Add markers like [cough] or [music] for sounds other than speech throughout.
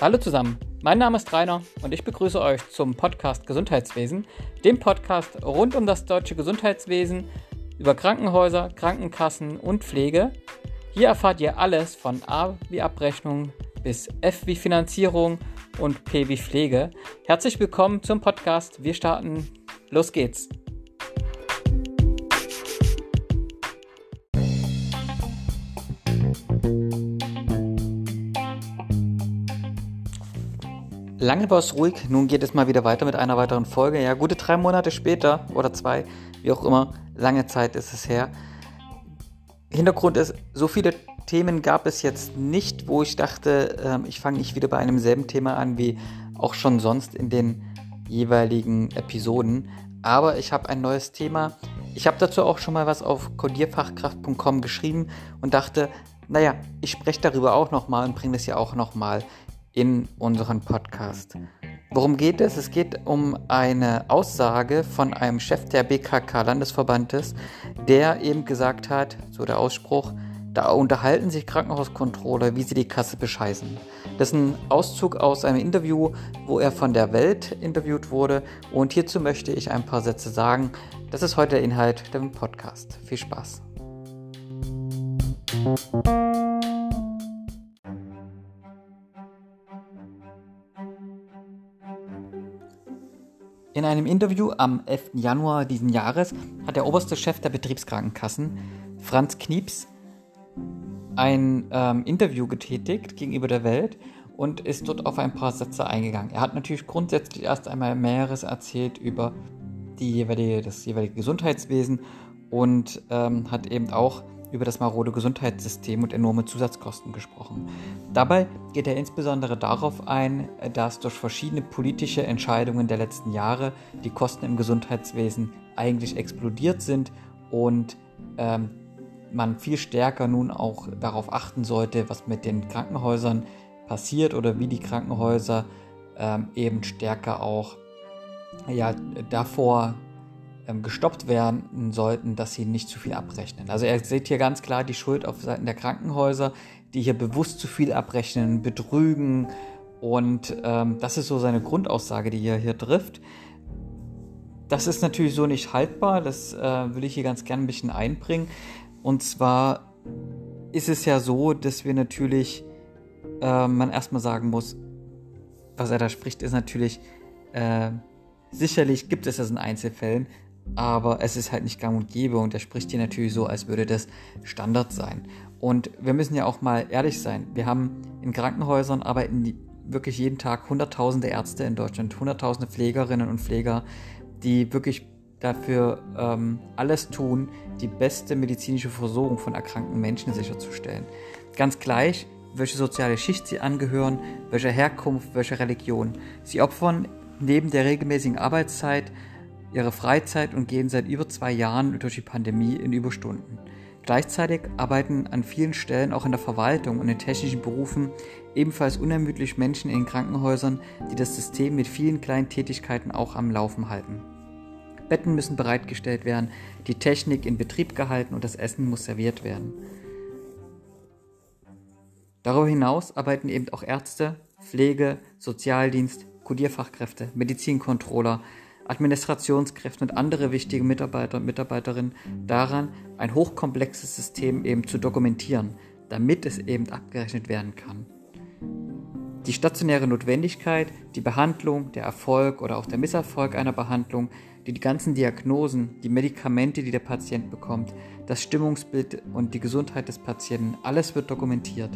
Hallo zusammen, mein Name ist Rainer und ich begrüße euch zum Podcast Gesundheitswesen, dem Podcast rund um das deutsche Gesundheitswesen, über Krankenhäuser, Krankenkassen und Pflege. Hier erfahrt ihr alles von A wie Abrechnung bis F wie Finanzierung und P wie Pflege. Herzlich willkommen zum Podcast. Wir starten. Los geht's. Lange war es ruhig, nun geht es mal wieder weiter mit einer weiteren Folge. Ja, gute drei Monate später oder zwei, wie auch immer, lange Zeit ist es her. Hintergrund ist, so viele Themen gab es jetzt nicht, wo ich dachte, äh, ich fange nicht wieder bei einem selben Thema an wie auch schon sonst in den jeweiligen Episoden. Aber ich habe ein neues Thema. Ich habe dazu auch schon mal was auf codierfachkraft.com geschrieben und dachte, naja, ich spreche darüber auch nochmal und bringe das ja auch nochmal in unseren Podcast. Worum geht es? Es geht um eine Aussage von einem Chef der BKK-Landesverbandes, der eben gesagt hat, so der Ausspruch, da unterhalten sich Krankenhauskontrolle, wie sie die Kasse bescheißen. Das ist ein Auszug aus einem Interview, wo er von der Welt interviewt wurde. Und hierzu möchte ich ein paar Sätze sagen. Das ist heute der Inhalt des Podcast. Viel Spaß. In einem Interview am 11. Januar diesen Jahres hat der oberste Chef der Betriebskrankenkassen, Franz Knieps, ein ähm, Interview getätigt gegenüber der Welt und ist dort auf ein paar Sätze eingegangen. Er hat natürlich grundsätzlich erst einmal mehreres erzählt über die jeweilige, das jeweilige Gesundheitswesen und ähm, hat eben auch über das marode Gesundheitssystem und enorme Zusatzkosten gesprochen. Dabei geht er insbesondere darauf ein, dass durch verschiedene politische Entscheidungen der letzten Jahre die Kosten im Gesundheitswesen eigentlich explodiert sind und ähm, man viel stärker nun auch darauf achten sollte, was mit den Krankenhäusern passiert oder wie die Krankenhäuser ähm, eben stärker auch ja, davor gestoppt werden sollten, dass sie nicht zu viel abrechnen. Also er sieht hier ganz klar die Schuld auf Seiten der Krankenhäuser, die hier bewusst zu viel abrechnen, betrügen und ähm, das ist so seine Grundaussage, die er hier trifft. Das ist natürlich so nicht haltbar, das äh, will ich hier ganz gerne ein bisschen einbringen. Und zwar ist es ja so, dass wir natürlich, äh, man erstmal sagen muss, was er da spricht, ist natürlich, äh, sicherlich gibt es das in Einzelfällen, aber es ist halt nicht gang und gäbe und er spricht hier natürlich so, als würde das Standard sein. Und wir müssen ja auch mal ehrlich sein. Wir haben in Krankenhäusern arbeiten wirklich jeden Tag hunderttausende Ärzte in Deutschland, hunderttausende Pflegerinnen und Pfleger, die wirklich dafür ähm, alles tun, die beste medizinische Versorgung von erkrankten Menschen sicherzustellen. Ganz gleich, welche soziale Schicht sie angehören, welche Herkunft, welche Religion. Sie opfern neben der regelmäßigen Arbeitszeit ihre Freizeit und gehen seit über zwei Jahren durch die Pandemie in Überstunden. Gleichzeitig arbeiten an vielen Stellen auch in der Verwaltung und in technischen Berufen ebenfalls unermüdlich Menschen in Krankenhäusern, die das System mit vielen kleinen Tätigkeiten auch am Laufen halten. Betten müssen bereitgestellt werden, die Technik in Betrieb gehalten und das Essen muss serviert werden. Darüber hinaus arbeiten eben auch Ärzte, Pflege, Sozialdienst, Kodierfachkräfte, Medizincontroller, Administrationskräfte und andere wichtige Mitarbeiter und Mitarbeiterinnen daran, ein hochkomplexes System eben zu dokumentieren, damit es eben abgerechnet werden kann. Die stationäre Notwendigkeit, die Behandlung, der Erfolg oder auch der Misserfolg einer Behandlung, die, die ganzen Diagnosen, die Medikamente, die der Patient bekommt, das Stimmungsbild und die Gesundheit des Patienten, alles wird dokumentiert.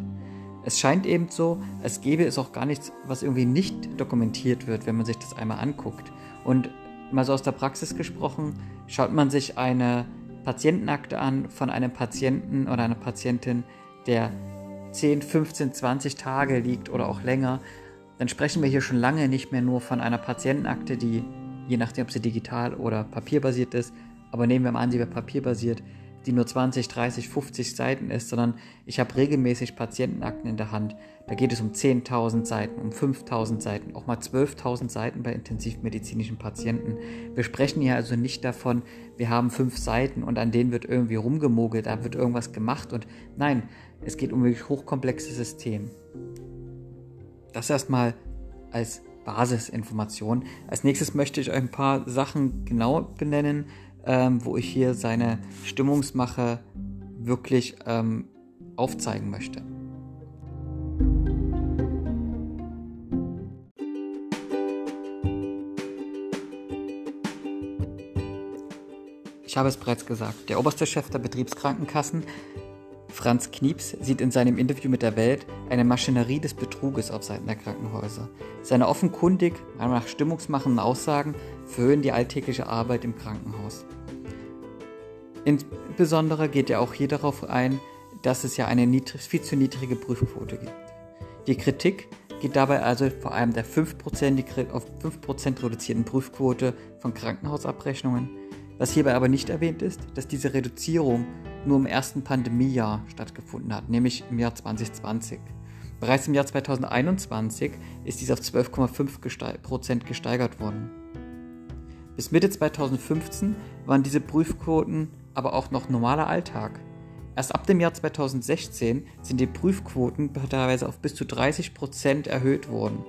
Es scheint eben so, als gäbe es auch gar nichts, was irgendwie nicht dokumentiert wird, wenn man sich das einmal anguckt. Und mal so aus der Praxis gesprochen, schaut man sich eine Patientenakte an von einem Patienten oder einer Patientin, der 10, 15, 20 Tage liegt oder auch länger, dann sprechen wir hier schon lange nicht mehr nur von einer Patientenakte, die je nachdem, ob sie digital oder papierbasiert ist, aber nehmen wir mal an, sie wäre papierbasiert, die nur 20, 30, 50 Seiten ist, sondern ich habe regelmäßig Patientenakten in der Hand. Da geht es um 10.000 Seiten, um 5.000 Seiten, auch mal 12.000 Seiten bei intensivmedizinischen Patienten. Wir sprechen hier also nicht davon, wir haben fünf Seiten und an denen wird irgendwie rumgemogelt, da wird irgendwas gemacht und nein, es geht um wirklich hochkomplexe Systeme. Das erstmal als Basisinformation. Als nächstes möchte ich euch ein paar Sachen genau benennen, ähm, wo ich hier seine Stimmungsmache wirklich ähm, aufzeigen möchte. Ich habe es bereits gesagt, der oberste Chef der Betriebskrankenkassen, Franz Knieps, sieht in seinem Interview mit der Welt eine Maschinerie des Betruges auf Seiten der Krankenhäuser. Seine offenkundig, nach stimmungsmachenden Aussagen verhöhen die alltägliche Arbeit im Krankenhaus. Insbesondere geht er auch hier darauf ein, dass es ja eine niedrig, viel zu niedrige Prüfquote gibt. Die Kritik geht dabei also vor allem der 5% auf 5% reduzierten Prüfquote von Krankenhausabrechnungen was hierbei aber nicht erwähnt ist, dass diese Reduzierung nur im ersten Pandemiejahr stattgefunden hat, nämlich im Jahr 2020. Bereits im Jahr 2021 ist dies auf 12,5% gesteigert worden. Bis Mitte 2015 waren diese Prüfquoten aber auch noch normaler Alltag. Erst ab dem Jahr 2016 sind die Prüfquoten teilweise auf bis zu 30% erhöht worden.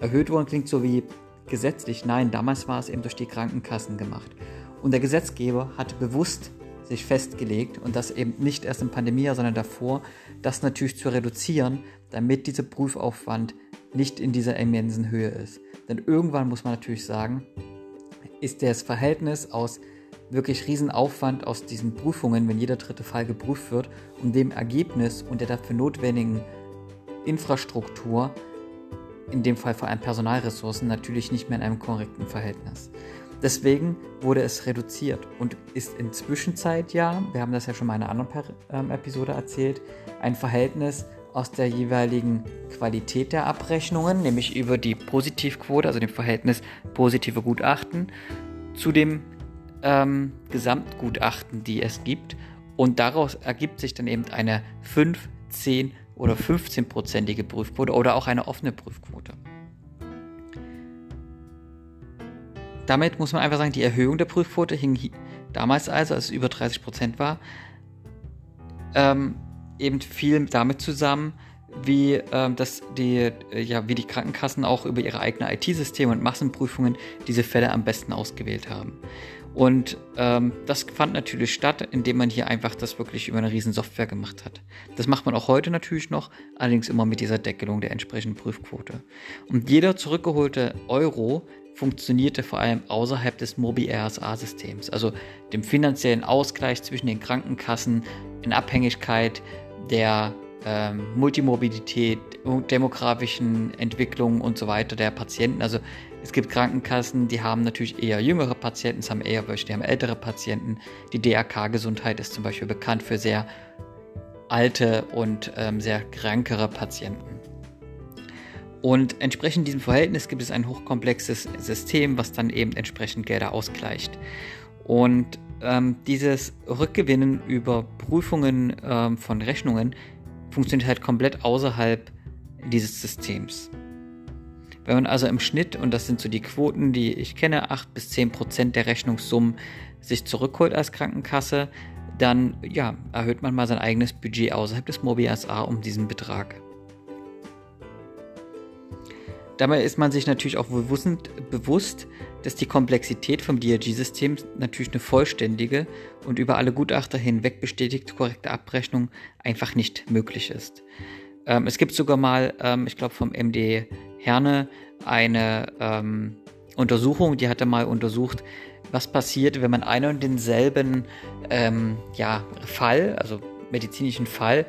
Erhöht worden klingt so wie gesetzlich, nein, damals war es eben durch die Krankenkassen gemacht. Und der Gesetzgeber hat bewusst sich festgelegt und das eben nicht erst im Pandemiejahr, sondern davor, das natürlich zu reduzieren, damit dieser Prüfaufwand nicht in dieser immensen Höhe ist. Denn irgendwann muss man natürlich sagen, ist das Verhältnis aus wirklich Riesenaufwand aus diesen Prüfungen, wenn jeder dritte Fall geprüft wird, und dem Ergebnis und der dafür notwendigen Infrastruktur, in dem Fall vor allem Personalressourcen, natürlich nicht mehr in einem korrekten Verhältnis. Deswegen wurde es reduziert und ist in Zwischenzeit ja, wir haben das ja schon mal in einer anderen ähm, Episode erzählt, ein Verhältnis aus der jeweiligen Qualität der Abrechnungen, nämlich über die Positivquote, also dem Verhältnis positive Gutachten, zu dem ähm, Gesamtgutachten, die es gibt. Und daraus ergibt sich dann eben eine 5, 10 oder 15-prozentige Prüfquote oder auch eine offene Prüfquote. Damit muss man einfach sagen, die Erhöhung der Prüfquote hing damals also, als es über 30 Prozent war, ähm, eben viel damit zusammen, wie, ähm, dass die, äh, ja, wie die Krankenkassen auch über ihre eigenen IT-Systeme und Massenprüfungen diese Fälle am besten ausgewählt haben. Und ähm, das fand natürlich statt, indem man hier einfach das wirklich über eine riesen Software gemacht hat. Das macht man auch heute natürlich noch, allerdings immer mit dieser Deckelung der entsprechenden Prüfquote. Und jeder zurückgeholte Euro funktionierte vor allem außerhalb des Mobi-RSA-Systems, also dem finanziellen Ausgleich zwischen den Krankenkassen in Abhängigkeit der ähm, Multimorbidität, demografischen Entwicklungen und so weiter der Patienten. Also es gibt Krankenkassen, die haben natürlich eher jüngere Patienten, es haben eher welche, die haben ältere Patienten. Die DRK-Gesundheit ist zum Beispiel bekannt für sehr alte und ähm, sehr krankere Patienten. Und entsprechend diesem Verhältnis gibt es ein hochkomplexes System, was dann eben entsprechend Gelder ausgleicht. Und ähm, dieses Rückgewinnen über Prüfungen ähm, von Rechnungen funktioniert halt komplett außerhalb dieses Systems. Wenn man also im Schnitt, und das sind so die Quoten, die ich kenne, 8 bis 10 Prozent der Rechnungssummen sich zurückholt als Krankenkasse, dann ja, erhöht man mal sein eigenes Budget außerhalb des Mobi SA um diesen Betrag. Dabei ist man sich natürlich auch bewusst, dass die Komplexität vom DRG-System natürlich eine vollständige und über alle Gutachter hinweg bestätigte korrekte Abrechnung einfach nicht möglich ist. Ähm, es gibt sogar mal, ähm, ich glaube vom MD Herne, eine ähm, Untersuchung, die hatte mal untersucht, was passiert, wenn man einen und denselben ähm, ja, Fall, also medizinischen Fall,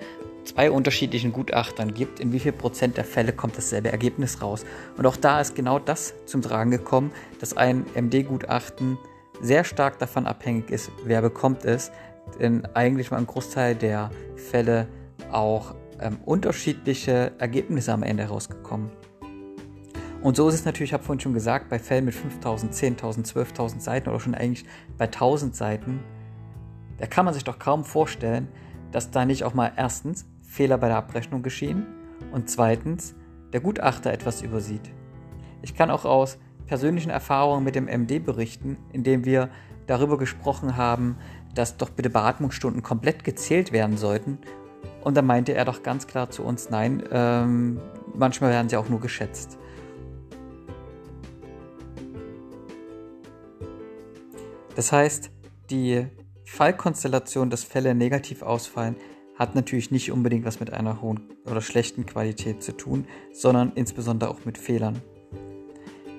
zwei unterschiedlichen Gutachtern gibt, in wie viel Prozent der Fälle kommt dasselbe Ergebnis raus. Und auch da ist genau das zum Tragen gekommen, dass ein MD-Gutachten sehr stark davon abhängig ist, wer bekommt es, denn eigentlich war ein Großteil der Fälle auch ähm, unterschiedliche Ergebnisse am Ende rausgekommen. Und so ist es natürlich, ich habe vorhin schon gesagt, bei Fällen mit 5000, 10.000, 12.000 Seiten oder schon eigentlich bei 1000 Seiten, da kann man sich doch kaum vorstellen, dass da nicht auch mal erstens Fehler bei der Abrechnung geschehen und zweitens der Gutachter etwas übersieht. Ich kann auch aus persönlichen Erfahrungen mit dem MD berichten, indem wir darüber gesprochen haben, dass doch bitte Beatmungsstunden komplett gezählt werden sollten. Und da meinte er doch ganz klar zu uns, nein, ähm, manchmal werden sie auch nur geschätzt. Das heißt, die Fallkonstellation, dass Fälle negativ ausfallen, hat natürlich nicht unbedingt was mit einer hohen oder schlechten Qualität zu tun, sondern insbesondere auch mit Fehlern.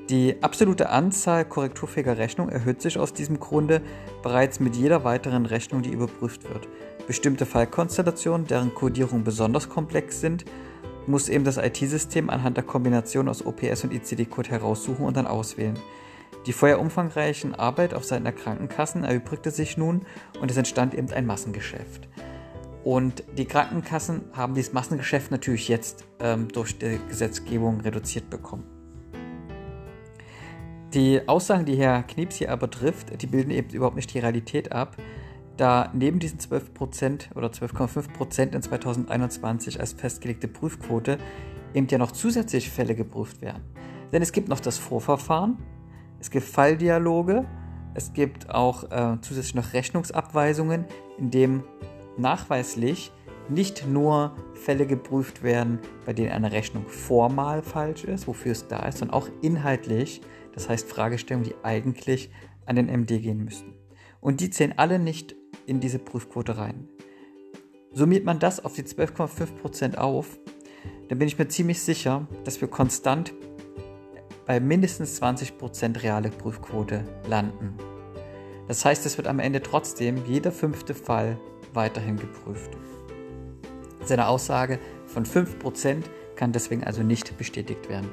Die absolute Anzahl korrekturfähiger Rechnungen erhöht sich aus diesem Grunde bereits mit jeder weiteren Rechnung, die überprüft wird. Bestimmte Fallkonstellationen, deren Codierung besonders komplex sind, muss eben das IT-System anhand der Kombination aus OPS und ICD-Code heraussuchen und dann auswählen. Die vorher umfangreichen Arbeit auf Seiten der Krankenkassen erübrigte sich nun und es entstand eben ein Massengeschäft. Und die Krankenkassen haben dieses Massengeschäft natürlich jetzt ähm, durch die Gesetzgebung reduziert bekommen. Die Aussagen, die Herr Knieps hier aber trifft, die bilden eben überhaupt nicht die Realität ab, da neben diesen 12% oder 12,5% in 2021 als festgelegte Prüfquote eben ja noch zusätzlich Fälle geprüft werden. Denn es gibt noch das Vorverfahren, es gibt Falldialoge, es gibt auch äh, zusätzlich noch Rechnungsabweisungen, in dem nachweislich nicht nur Fälle geprüft werden, bei denen eine Rechnung formal falsch ist, wofür es da ist, sondern auch inhaltlich, das heißt Fragestellungen, die eigentlich an den MD gehen müssten. Und die zählen alle nicht in diese Prüfquote rein. Summiert man das auf die 12,5% auf, dann bin ich mir ziemlich sicher, dass wir konstant bei mindestens 20% reale Prüfquote landen. Das heißt, es wird am Ende trotzdem jeder fünfte Fall weiterhin geprüft. Seine Aussage von 5% kann deswegen also nicht bestätigt werden.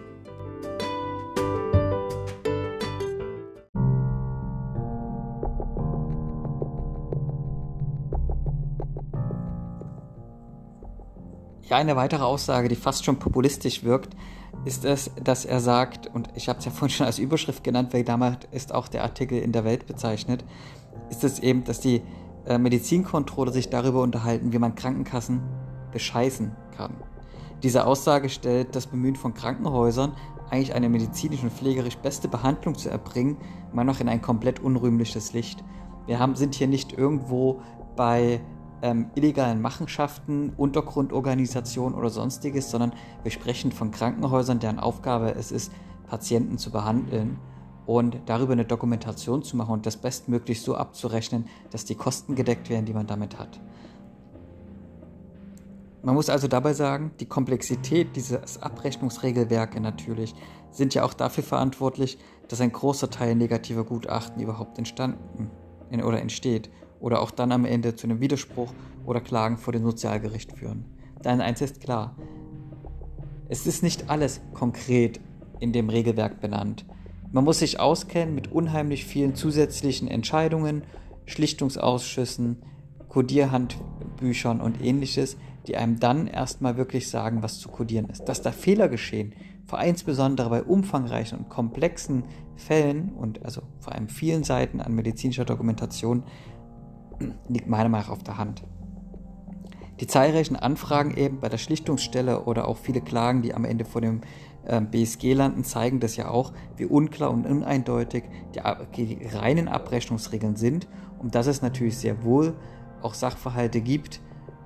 Ja, eine weitere Aussage, die fast schon populistisch wirkt, ist es, dass er sagt, und ich habe es ja [laughs] vorhin schon als Überschrift genannt, weil damals ist auch der Artikel in der Welt bezeichnet, ist es eben, dass die äh, Medizinkontrolle sich darüber unterhalten, wie man Krankenkassen bescheißen kann. Diese Aussage stellt das Bemühen von Krankenhäusern, eigentlich eine medizinisch und pflegerisch beste Behandlung zu erbringen, mal noch in ein komplett unrühmliches Licht. Wir haben, sind hier nicht irgendwo bei ähm, illegalen Machenschaften, Untergrundorganisationen oder sonstiges, sondern wir sprechen von Krankenhäusern, deren Aufgabe es ist, Patienten zu behandeln und darüber eine Dokumentation zu machen und das bestmöglich so abzurechnen, dass die Kosten gedeckt werden, die man damit hat. Man muss also dabei sagen, die Komplexität dieses Abrechnungsregelwerke natürlich sind ja auch dafür verantwortlich, dass ein großer Teil negativer Gutachten überhaupt entstanden oder entsteht oder auch dann am Ende zu einem Widerspruch oder Klagen vor dem Sozialgericht führen. Denn eins ist klar, es ist nicht alles konkret in dem Regelwerk benannt. Man muss sich auskennen mit unheimlich vielen zusätzlichen Entscheidungen, Schlichtungsausschüssen, Codierhandbüchern und ähnliches, die einem dann erstmal wirklich sagen, was zu codieren ist. Dass da Fehler geschehen, vor allem insbesondere bei umfangreichen und komplexen Fällen und also vor allem vielen Seiten an medizinischer Dokumentation, [clears throat] liegt meiner Meinung nach auf der Hand. Die zahlreichen Anfragen eben bei der Schlichtungsstelle oder auch viele Klagen, die am Ende vor dem äh, BSG landen, zeigen das ja auch, wie unklar und uneindeutig die, reinen Abrechnungsregeln sind und dass es natürlich sehr wohl auch Sachverhalte gibt,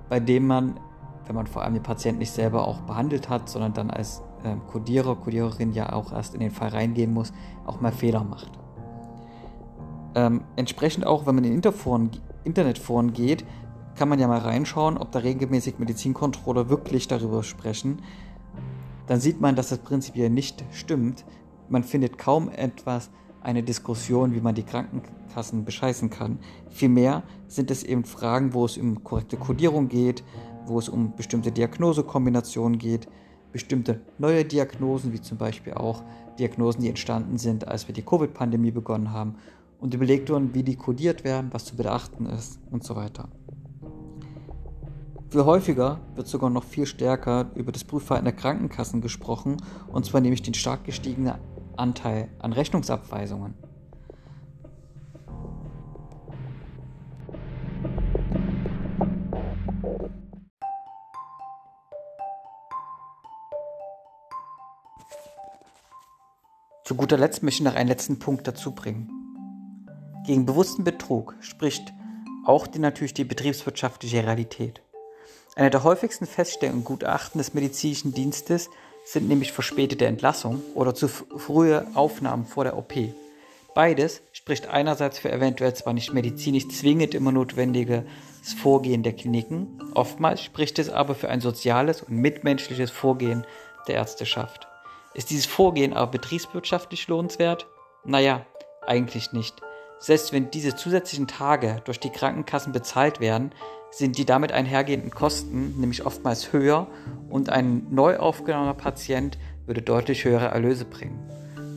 bei denen man, wenn man vor allem den Patienten nicht selber auch behandelt hat, sondern dann als äh, Codierer, Codiererin ja auch erst in den Fall reingehen muss, auch mal Fehler macht. Ähm, entsprechend auch, wenn man in Interforen Internetforen geht, kann man ja mal reinschauen, ob da regelmäßig Medizinkontrolle wirklich darüber sprechen. Dann sieht man, dass das prinzipiell nicht stimmt. Man findet kaum etwas, eine Diskussion, wie man die Krankenkassen bescheißen kann. Vielmehr sind es eben Fragen, wo es um korrekte Kodierung geht, wo es um bestimmte Diagnosekombinationen geht, bestimmte neue Diagnosen, wie zum Beispiel auch Diagnosen, die entstanden sind, als wir die Covid-Pandemie begonnen haben und überlegt wurden, wie die kodiert werden, was zu beachten ist und so weiter. Viel häufiger wird sogar noch viel stärker über das Prüfverhalten der Krankenkassen gesprochen, und zwar nämlich den stark gestiegenen Anteil an Rechnungsabweisungen. Zu guter Letzt möchte ich noch einen letzten Punkt dazu bringen. Gegen bewussten Betrug spricht auch die, natürlich die betriebswirtschaftliche Realität. Eine der häufigsten Feststellungen und Gutachten des medizinischen Dienstes sind nämlich verspätete Entlassung oder zu frühe Aufnahmen vor der OP. Beides spricht einerseits für eventuell zwar nicht medizinisch zwingend immer notwendiges Vorgehen der Kliniken, oftmals spricht es aber für ein soziales und mitmenschliches Vorgehen der Ärzteschaft. Ist dieses Vorgehen aber betriebswirtschaftlich lohnenswert? Naja, eigentlich nicht. Selbst wenn diese zusätzlichen Tage durch die Krankenkassen bezahlt werden, sind die damit einhergehenden Kosten nämlich oftmals höher und ein neu aufgenommener Patient würde deutlich höhere Erlöse bringen.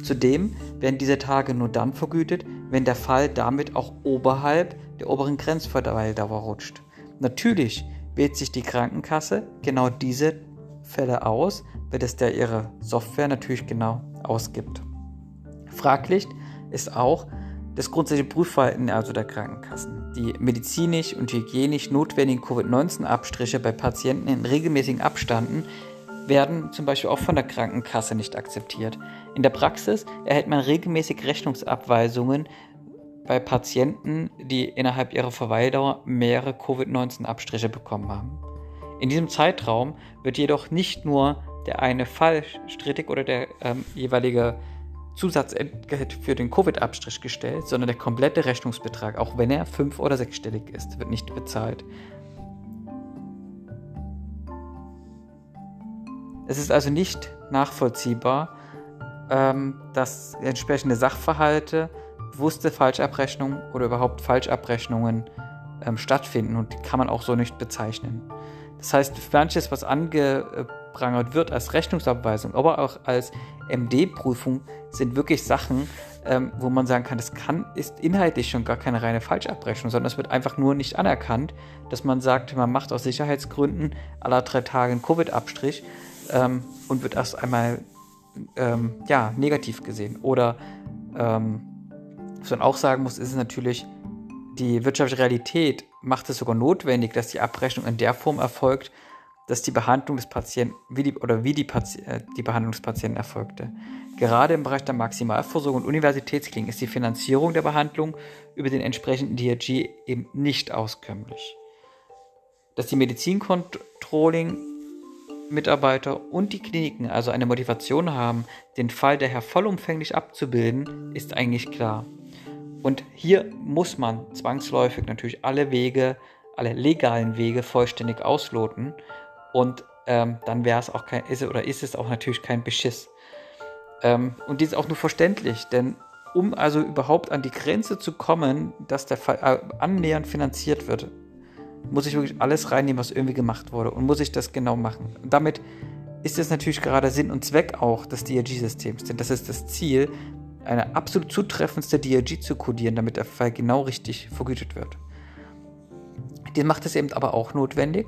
Zudem werden diese Tage nur dann vergütet, wenn der Fall damit auch oberhalb der oberen Grenzverweildauer rutscht. Natürlich wählt sich die Krankenkasse genau diese Fälle aus, weil das der ihre Software natürlich genau ausgibt. Fraglich ist auch das grundsätzliche Prüfverhalten also der Krankenkassen. Die medizinisch und hygienisch notwendigen Covid-19-Abstriche bei Patienten in regelmäßigen Abstanden werden zum Beispiel auch von der Krankenkasse nicht akzeptiert. In der Praxis erhält man regelmäßig Rechnungsabweisungen bei Patienten, die innerhalb ihrer Verweildauer mehrere Covid-19-Abstriche bekommen haben. In diesem Zeitraum wird jedoch nicht nur der eine Fall strittig oder der ähm, jeweilige Zusatzentgelt für den Covid-Abstrich gestellt, sondern der komplette Rechnungsbetrag, auch wenn er fünf- oder sechsstellig ist, wird nicht bezahlt. Es ist also nicht nachvollziehbar, ähm, dass entsprechende Sachverhalte, bewusste Falschabrechnungen oder überhaupt Falschabrechnungen ähm, stattfinden und die kann man auch so nicht bezeichnen. Das heißt, manches, was angeprangert wird als Rechnungsabweisung, aber auch als MD-Prüfung, sind wirklich Sachen, ähm, wo man sagen kann, das kann, ist inhaltlich schon gar keine reine Falschabrechnung, sondern es wird einfach nur nicht anerkannt, dass man sagt, man macht aus Sicherheitsgründen aller drei Tage einen Covid-Abstrich ähm, und wird erst einmal ähm, ja, negativ gesehen. Oder ähm, was man auch sagen muss, ist es natürlich, die wirtschaftliche Realität macht es sogar notwendig, dass die Abrechnung in der Form erfolgt, dass die Behandlung des Patienten wie die, oder wie die, Pati äh, die Behandlung des Patienten erfolgte. Gerade im Bereich der Maximalversorgung und Universitätskliniken ist die Finanzierung der Behandlung über den entsprechenden DRG eben nicht auskömmlich. Dass die Medizincontrolling Mitarbeiter und die Kliniken also eine Motivation haben, den Fall daher vollumfänglich abzubilden, ist eigentlich klar. Und hier muss man zwangsläufig natürlich alle Wege, alle legalen Wege vollständig ausloten. Und ähm, dann wäre es auch kein, ist oder ist es auch natürlich kein Beschiss. Ähm, und dies ist auch nur verständlich, denn um also überhaupt an die Grenze zu kommen, dass der Fall äh, annähernd finanziert wird, muss ich wirklich alles reinnehmen, was irgendwie gemacht wurde und muss ich das genau machen. Und damit ist es natürlich gerade Sinn und Zweck auch des DRG-Systems, denn das ist das Ziel, eine absolut zutreffendste DRG zu codieren, damit der Fall genau richtig vergütet wird. Dies macht es eben aber auch notwendig,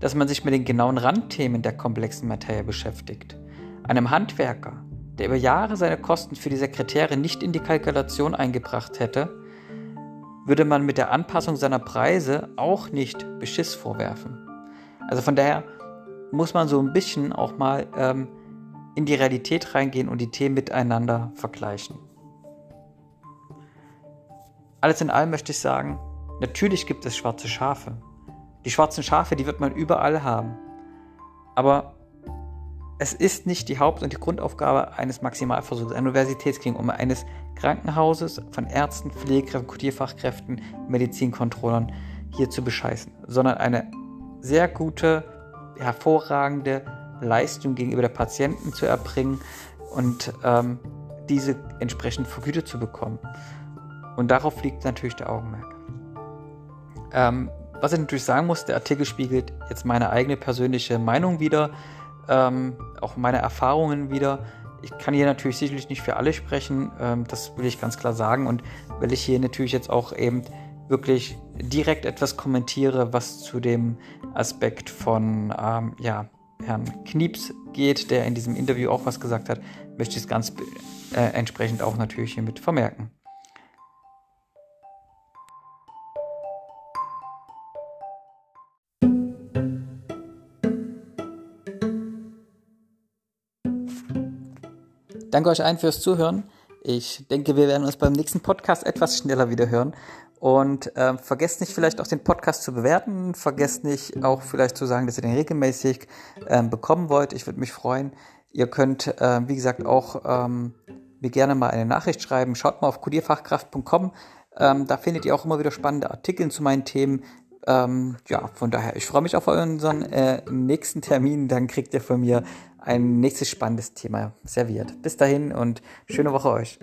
dass man sich mit den genauen Randthemen der komplexen Materie beschäftigt. Einem Handwerker, der über Jahre seine Kosten für die Sekretäre nicht in die Kalkulation eingebracht hätte, würde man mit der Anpassung seiner Preise auch nicht Beschiss vorwerfen. Also von daher muss man so ein bisschen auch mal ähm, in die Realität reingehen und die Themen miteinander vergleichen. Alles in allem möchte ich sagen, natürlich gibt es schwarze Schafe. Die schwarzen Schafe, die wird man überall haben. Aber es ist nicht die Haupt- und die Grundaufgabe eines Maximalversuchs, einer Universitätsklinik, um eines Krankenhauses von Ärzten, Pflegekräften, Kodierfachkräften, Medizinkontrollern hier zu bescheißen, sondern eine sehr gute, hervorragende Leistung gegenüber der Patienten zu erbringen und ähm, diese entsprechend vergütet zu bekommen. Und darauf liegt natürlich der Augenmerk. Ähm, was ich natürlich sagen muss, der Artikel spiegelt jetzt meine eigene persönliche Meinung wieder, ähm, auch meine Erfahrungen wieder. Ich kann hier natürlich sicherlich nicht für alle sprechen, ähm, das will ich ganz klar sagen. Und weil ich hier natürlich jetzt auch eben wirklich direkt etwas kommentiere, was zu dem Aspekt von ähm, ja, Herrn Knieps geht, der in diesem Interview auch was gesagt hat, möchte ich es ganz äh, entsprechend auch natürlich hiermit vermerken. Danke euch allen fürs Zuhören. Ich denke, wir werden uns beim nächsten Podcast etwas schneller wieder hören. Und äh, vergesst nicht vielleicht auch den Podcast zu bewerten. Vergesst nicht auch vielleicht zu sagen, dass ihr den regelmäßig äh, bekommen wollt. Ich würde mich freuen. Ihr könnt, äh, wie gesagt, auch ähm, mir gerne mal eine Nachricht schreiben. Schaut mal auf codierfachkraft.com. Ähm, da findet ihr auch immer wieder spannende Artikel zu meinen Themen. Ähm, ja, von daher, ich freue mich auf unseren äh, nächsten Termin. Dann kriegt ihr von mir ein nächstes spannendes Thema serviert. Bis dahin und schöne Woche euch.